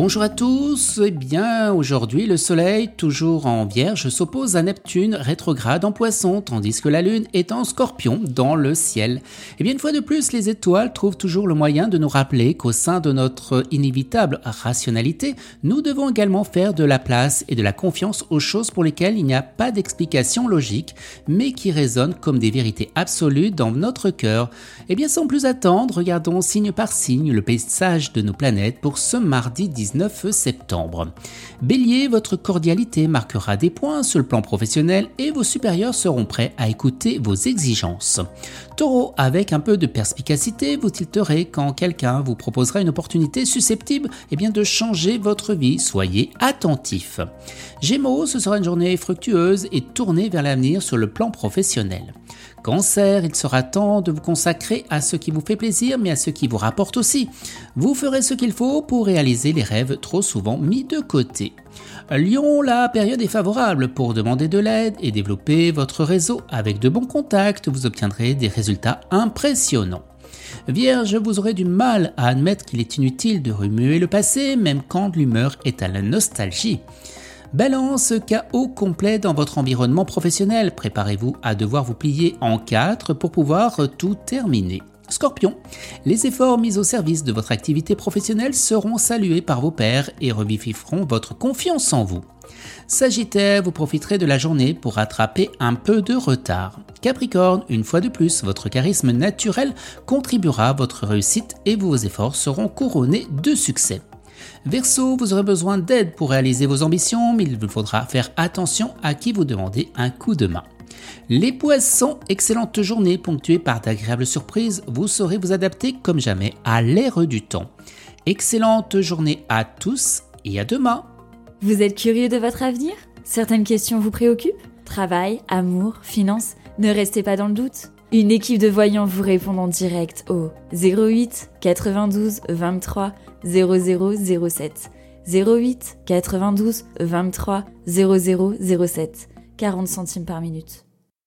Bonjour à tous, eh bien aujourd'hui le soleil toujours en vierge s'oppose à Neptune rétrograde en poisson tandis que la lune est en scorpion dans le ciel. Eh bien une fois de plus les étoiles trouvent toujours le moyen de nous rappeler qu'au sein de notre inévitable rationalité, nous devons également faire de la place et de la confiance aux choses pour lesquelles il n'y a pas d'explication logique mais qui résonnent comme des vérités absolues dans notre cœur. Eh bien sans plus attendre, regardons signe par signe le paysage de nos planètes pour ce mardi 10 19 septembre. Bélier, votre cordialité marquera des points sur le plan professionnel et vos supérieurs seront prêts à écouter vos exigences. Taureau, avec un peu de perspicacité, vous tilterez quand quelqu'un vous proposera une opportunité susceptible eh bien, de changer votre vie. Soyez attentif. Gémeaux, ce sera une journée fructueuse et tournée vers l'avenir sur le plan professionnel. Cancer, il sera temps de vous consacrer à ce qui vous fait plaisir, mais à ce qui vous rapporte aussi. Vous ferez ce qu'il faut pour réaliser les rêves trop souvent mis de côté. Lyon, la période est favorable pour demander de l'aide et développer votre réseau. Avec de bons contacts, vous obtiendrez des résultats impressionnants. Vierge, vous aurez du mal à admettre qu'il est inutile de remuer le passé, même quand l'humeur est à la nostalgie. Balance, chaos complet dans votre environnement professionnel. Préparez-vous à devoir vous plier en quatre pour pouvoir tout terminer. Scorpion, les efforts mis au service de votre activité professionnelle seront salués par vos pairs et revivificheront votre confiance en vous. Sagittaire, vous profiterez de la journée pour rattraper un peu de retard. Capricorne, une fois de plus, votre charisme naturel contribuera à votre réussite et vos efforts seront couronnés de succès. Verseau, vous aurez besoin d'aide pour réaliser vos ambitions, mais il vous faudra faire attention à qui vous demandez un coup de main. Les poissons, excellente journée ponctuée par d'agréables surprises, vous saurez vous adapter comme jamais à l'ère du temps. Excellente journée à tous et à demain. Vous êtes curieux de votre avenir? Certaines questions vous préoccupent? Travail, amour, finances Ne restez pas dans le doute. Une équipe de voyants vous répond en direct au 08 92 23 0007. 08 92 23 0007. 40 centimes par minute.